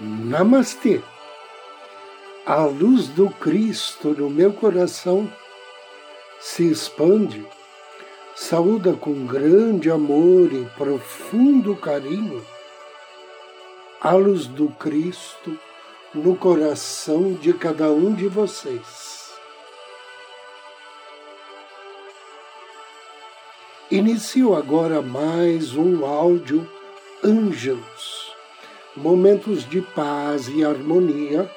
Namastê. A luz do Cristo no meu coração se expande, saúda com grande amor e profundo carinho a luz do Cristo no coração de cada um de vocês. Inicio agora mais um áudio Ângelos momentos de paz e harmonia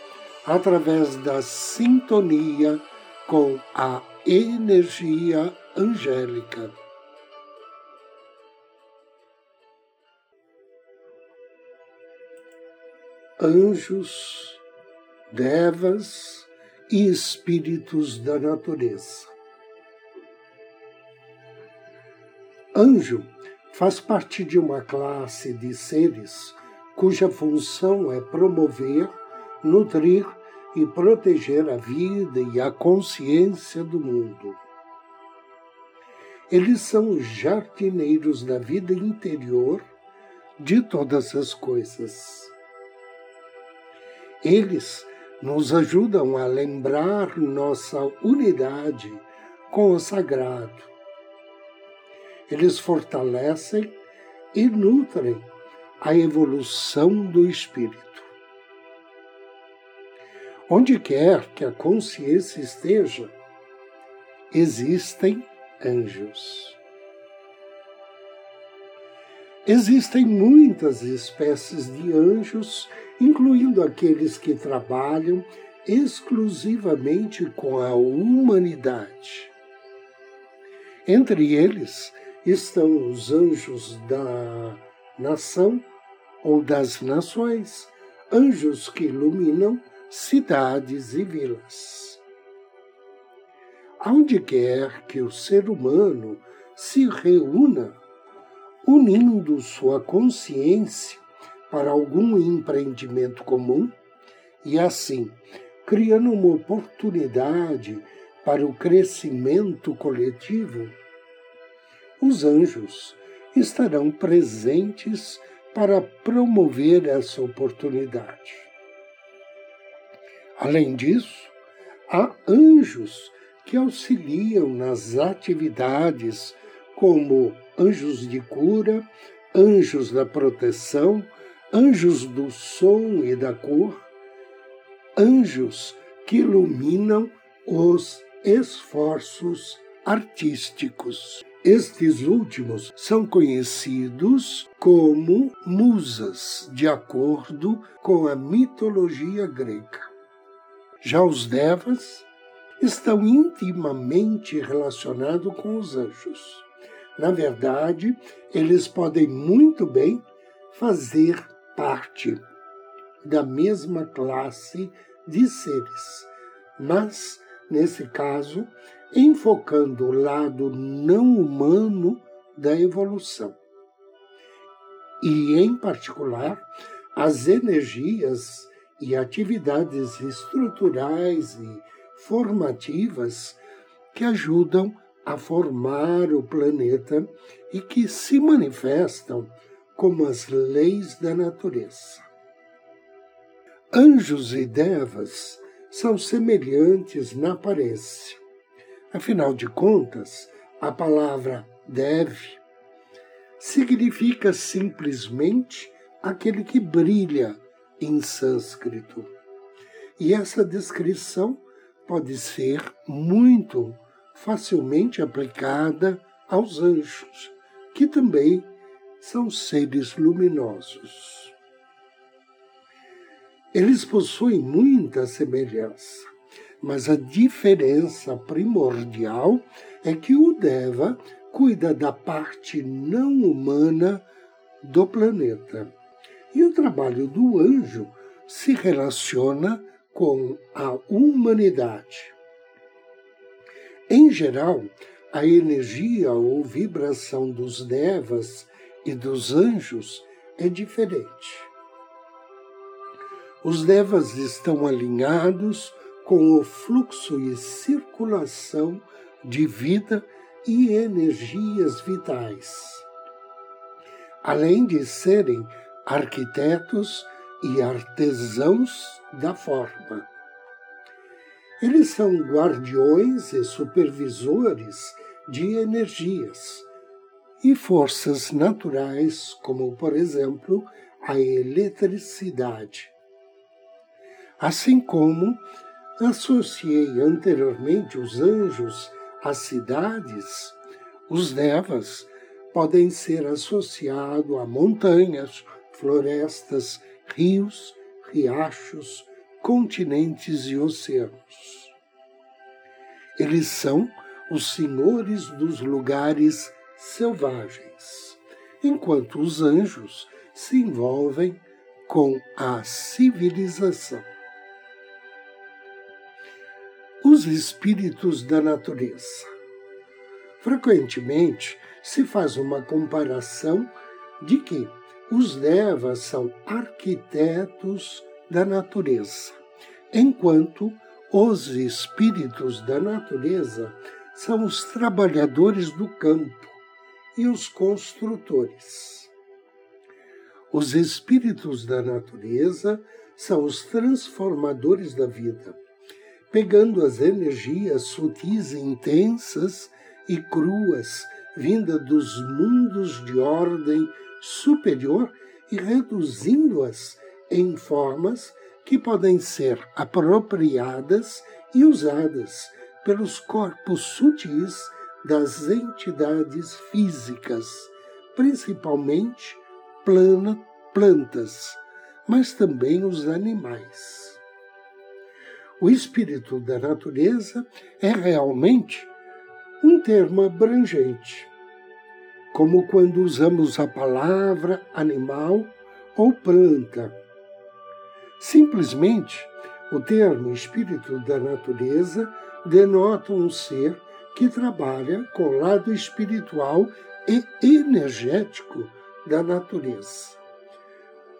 através da sintonia com a energia angélica. Anjos, devas e espíritos da natureza. Anjo faz parte de uma classe de seres cuja função é promover, nutrir e proteger a vida e a consciência do mundo. Eles são os jardineiros da vida interior de todas as coisas. Eles nos ajudam a lembrar nossa unidade com o sagrado. Eles fortalecem e nutrem a evolução do espírito. Onde quer que a consciência esteja, existem anjos. Existem muitas espécies de anjos, incluindo aqueles que trabalham exclusivamente com a humanidade. Entre eles estão os anjos da nação ou das nações, anjos que iluminam cidades e vilas. Aonde quer que o ser humano se reúna, unindo sua consciência para algum empreendimento comum e assim criando uma oportunidade para o crescimento coletivo, os anjos estarão presentes para promover essa oportunidade. Além disso, há anjos que auxiliam nas atividades como anjos de cura, anjos da proteção, anjos do som e da cor, anjos que iluminam os esforços artísticos. Estes últimos são conhecidos como musas, de acordo com a mitologia grega. Já os devas estão intimamente relacionados com os anjos. Na verdade, eles podem muito bem fazer parte da mesma classe de seres, mas, nesse caso, enfocando o lado não humano da evolução. E, em particular, as energias e atividades estruturais e formativas que ajudam a formar o planeta e que se manifestam como as leis da natureza. Anjos e devas são semelhantes na aparência, Afinal de contas, a palavra deve significa simplesmente aquele que brilha em sânscrito. E essa descrição pode ser muito facilmente aplicada aos anjos, que também são seres luminosos. Eles possuem muita semelhança mas a diferença primordial é que o Deva cuida da parte não humana do planeta. E o trabalho do anjo se relaciona com a humanidade. Em geral, a energia ou vibração dos devas e dos anjos é diferente. Os devas estão alinhados com o fluxo e circulação de vida e energias vitais. Além de serem arquitetos e artesãos da forma. Eles são guardiões e supervisores de energias e forças naturais, como, por exemplo, a eletricidade. Assim como associei anteriormente os anjos às cidades, os devas podem ser associados a montanhas, florestas, rios, riachos, continentes e oceanos. Eles são os senhores dos lugares selvagens, enquanto os anjos se envolvem com a civilização. Os espíritos da natureza. Frequentemente se faz uma comparação de que os devas são arquitetos da natureza, enquanto os espíritos da natureza são os trabalhadores do campo e os construtores. Os espíritos da natureza são os transformadores da vida, pegando as energias sutis e intensas e cruas vinda dos mundos de ordem superior e reduzindo-as em formas que podem ser apropriadas e usadas pelos corpos sutis das entidades físicas, principalmente plana, plantas, mas também os animais. O espírito da natureza é realmente um termo abrangente, como quando usamos a palavra animal ou planta. Simplesmente, o termo espírito da natureza denota um ser que trabalha com o lado espiritual e energético da natureza.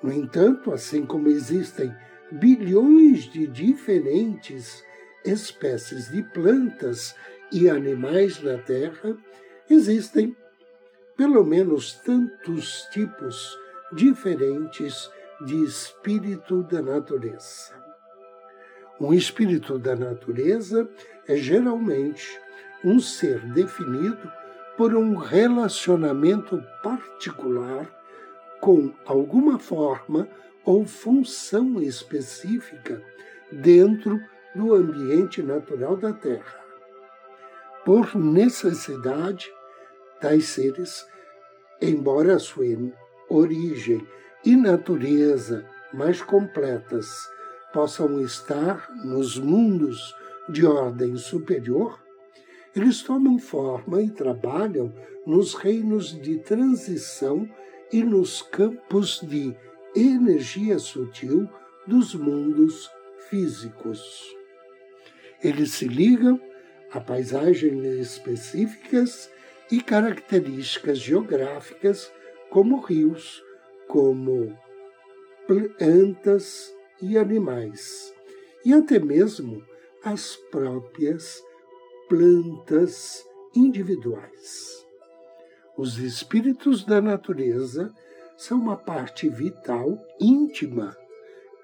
No entanto, assim como existem bilhões de diferentes espécies de plantas e animais na Terra, existem pelo menos tantos tipos diferentes de espírito da natureza. Um espírito da natureza é geralmente um ser definido por um relacionamento particular com alguma forma ou função específica dentro do ambiente natural da Terra por necessidade, tais seres, embora sua origem e natureza mais completas possam estar nos mundos de ordem superior, eles tomam forma e trabalham nos reinos de transição e nos campos de energia sutil dos mundos físicos. Eles se ligam a paisagens específicas e características geográficas, como rios, como plantas e animais, e até mesmo as próprias plantas individuais. Os espíritos da natureza são uma parte vital, íntima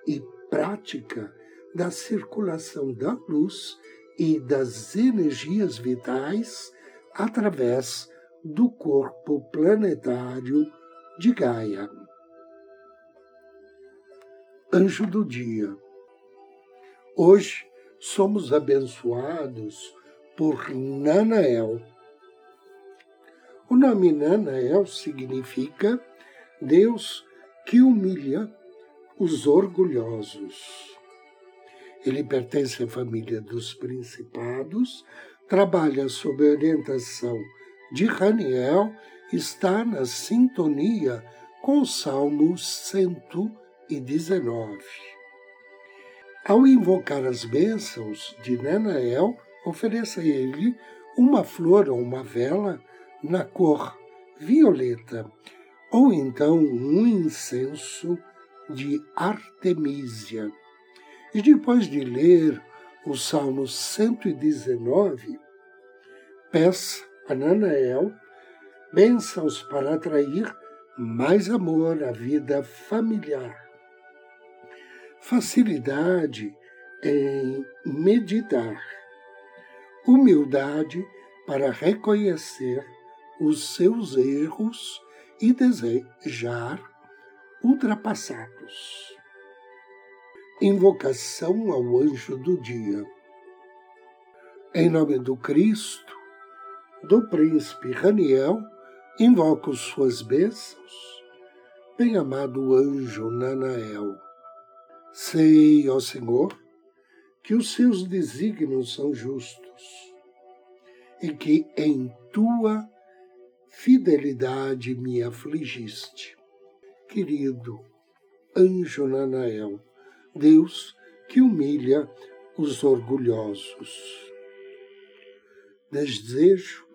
e prática da circulação da luz e das energias vitais através do corpo planetário de Gaia. Anjo do Dia. Hoje somos abençoados por Nanael. O nome Nanael significa Deus que humilha os orgulhosos. Ele pertence à família dos principados, trabalha sob a orientação de Raniel, está na sintonia com o Salmo 119. Ao invocar as bênçãos de Nanael, ofereça ele uma flor ou uma vela na cor violeta, ou então um incenso de artemísia. E depois de ler o Salmo 119, peça a Nanael bênçãos para atrair mais amor à vida familiar. facilidade em meditar, humildade para reconhecer os seus erros e desejar ultrapassados. Invocação ao anjo do dia. Em nome do Cristo, do príncipe Raniel, invoco suas bênçãos. Bem-amado anjo Nanael, sei, ó Senhor, que os seus desígnios são justos e que em tua fidelidade me afligiste. Querido anjo Nanael, Deus que humilha os orgulhosos. Desejo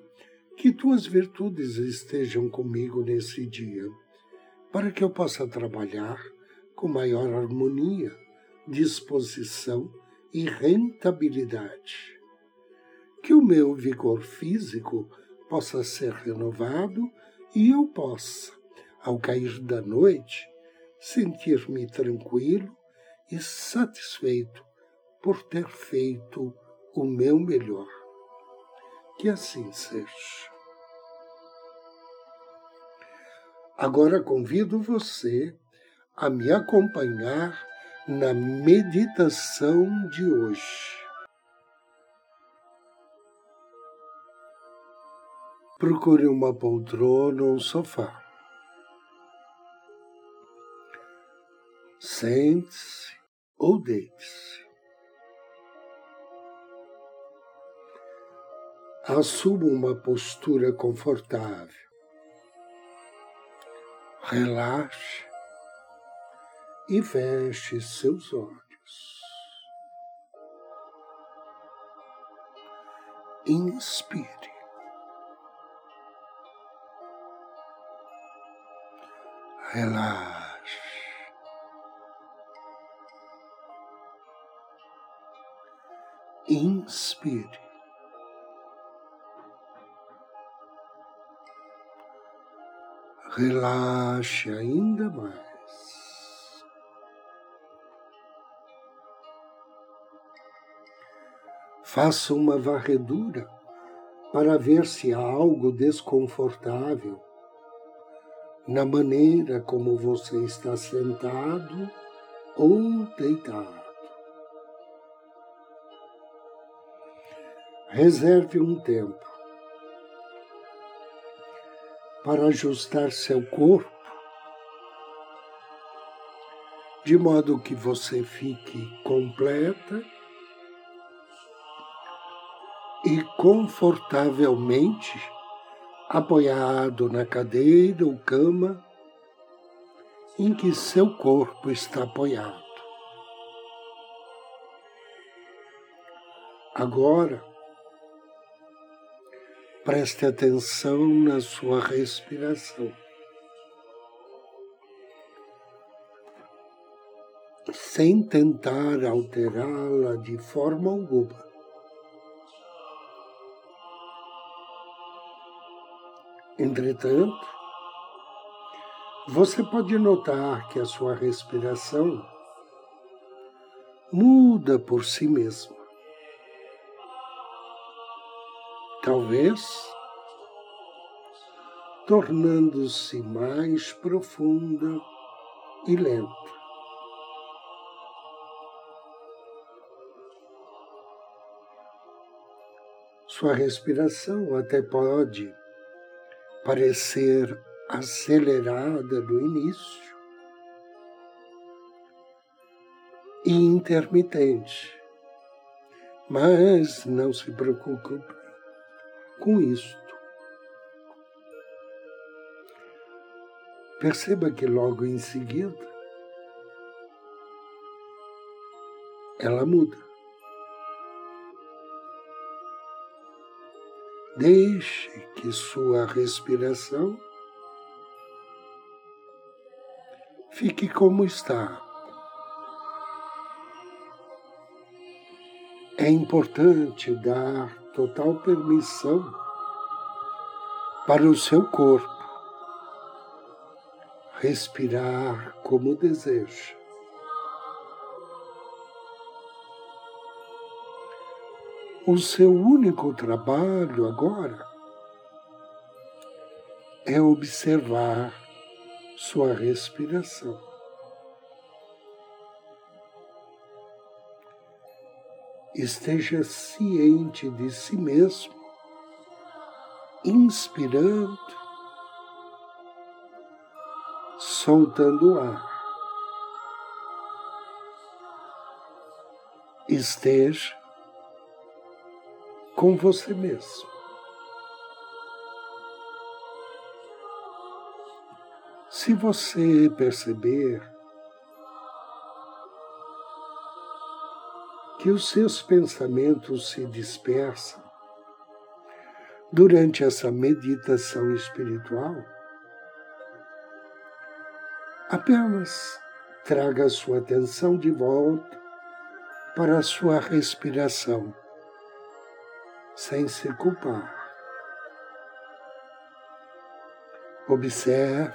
que tuas virtudes estejam comigo nesse dia, para que eu possa trabalhar com maior harmonia, disposição e rentabilidade. Que o meu vigor físico possa ser renovado e eu possa, ao cair da noite, sentir-me tranquilo e satisfeito por ter feito o meu melhor. Que assim seja. Agora convido você a me acompanhar na meditação de hoje. Procure uma poltrona ou um sofá. Sente-se ou deite-se. Assuma uma postura confortável. Relaxe e feche seus olhos. Inspire. Relaxe. Inspire. Relaxe ainda mais. Faça uma varredura para ver se há algo desconfortável na maneira como você está sentado ou deitado. Reserve um tempo para ajustar seu corpo de modo que você fique completa e confortavelmente apoiado na cadeira ou cama em que seu corpo está apoiado. Agora, preste atenção na sua respiração. Sem tentar alterá-la de forma alguma. Entretanto, você pode notar que a sua respiração muda por si mesma. Talvez tornando-se mais profunda e lenta. Sua respiração até pode parecer acelerada no início e intermitente. Mas não se preocupe com isto. Perceba que logo em seguida ela muda. Deixe que sua respiração fique como está. É importante dar total permissão para o seu corpo respirar como deseja. O seu único trabalho agora é observar sua respiração. Esteja ciente de si mesmo, inspirando, soltando o ar. Esteja com você mesmo. Se você perceber que os seus pensamentos se dispersam durante essa meditação espiritual, apenas traga sua atenção de volta para a sua respiração sem se culpar. Observe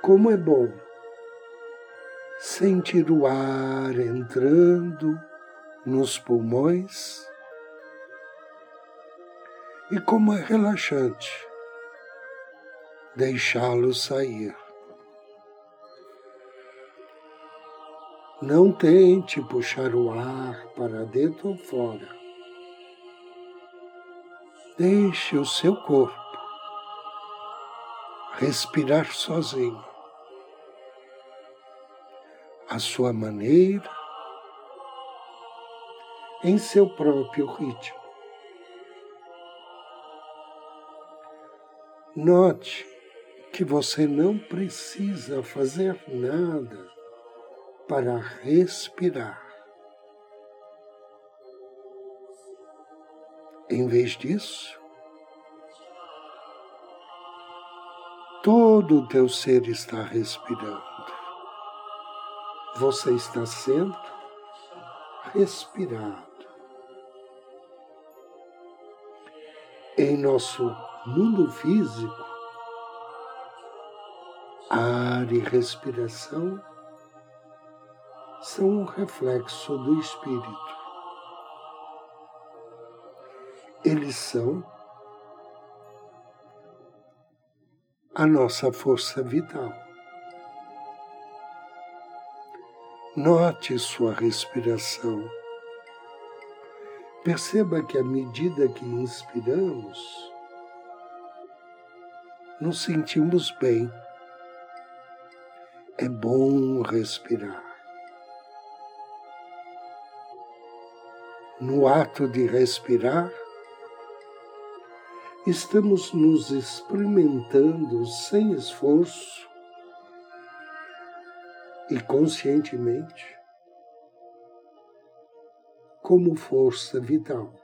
como é bom sentir o ar entrando nos pulmões e como é relaxante deixá-lo sair. Não tente puxar o ar para dentro ou fora. Deixe o seu corpo respirar sozinho, à sua maneira, em seu próprio ritmo. Note que você não precisa fazer nada para respirar. Em vez disso, todo o teu ser está respirando. Você está sendo respirado. Em nosso mundo físico, ar e respiração são um reflexo do espírito. Eles são a nossa força vital. Note sua respiração. Perceba que à medida que inspiramos, nos sentimos bem. É bom respirar. No ato de respirar, estamos nos experimentando sem esforço e conscientemente como força vital.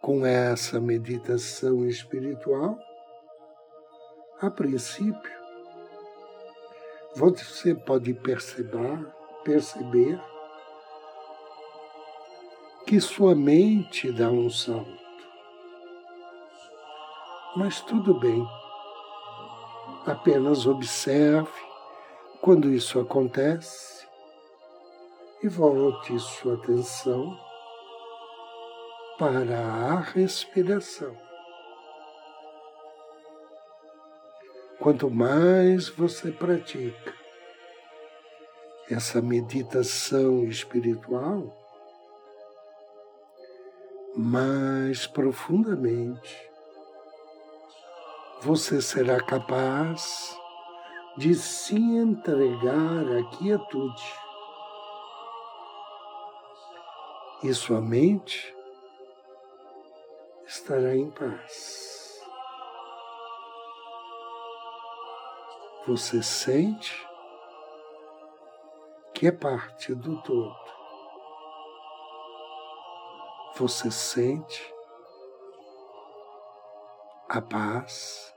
Com essa meditação espiritual, a princípio, você pode perceber, perceber que sua mente dá um salto. Mas tudo bem. Apenas observe quando isso acontece e volte sua atenção para a respiração. Quanto mais você pratica essa meditação espiritual, mais profundamente, você será capaz de se entregar à quietude. E sua mente estará em paz. Você sente que é parte do todo você sente a paz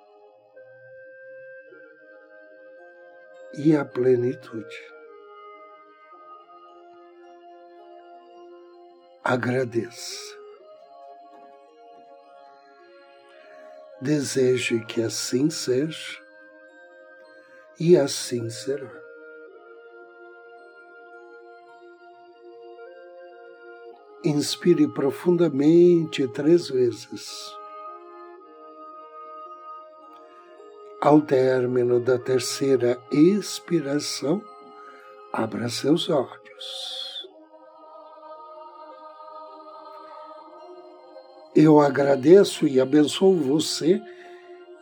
e a plenitude. Agradeça. Deseje que assim seja e assim será. Inspire profundamente três vezes. Ao término da terceira expiração, abra seus olhos. Eu agradeço e abençoo você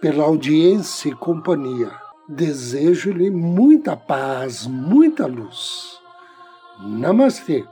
pela audiência e companhia. Desejo-lhe muita paz, muita luz. Namastê.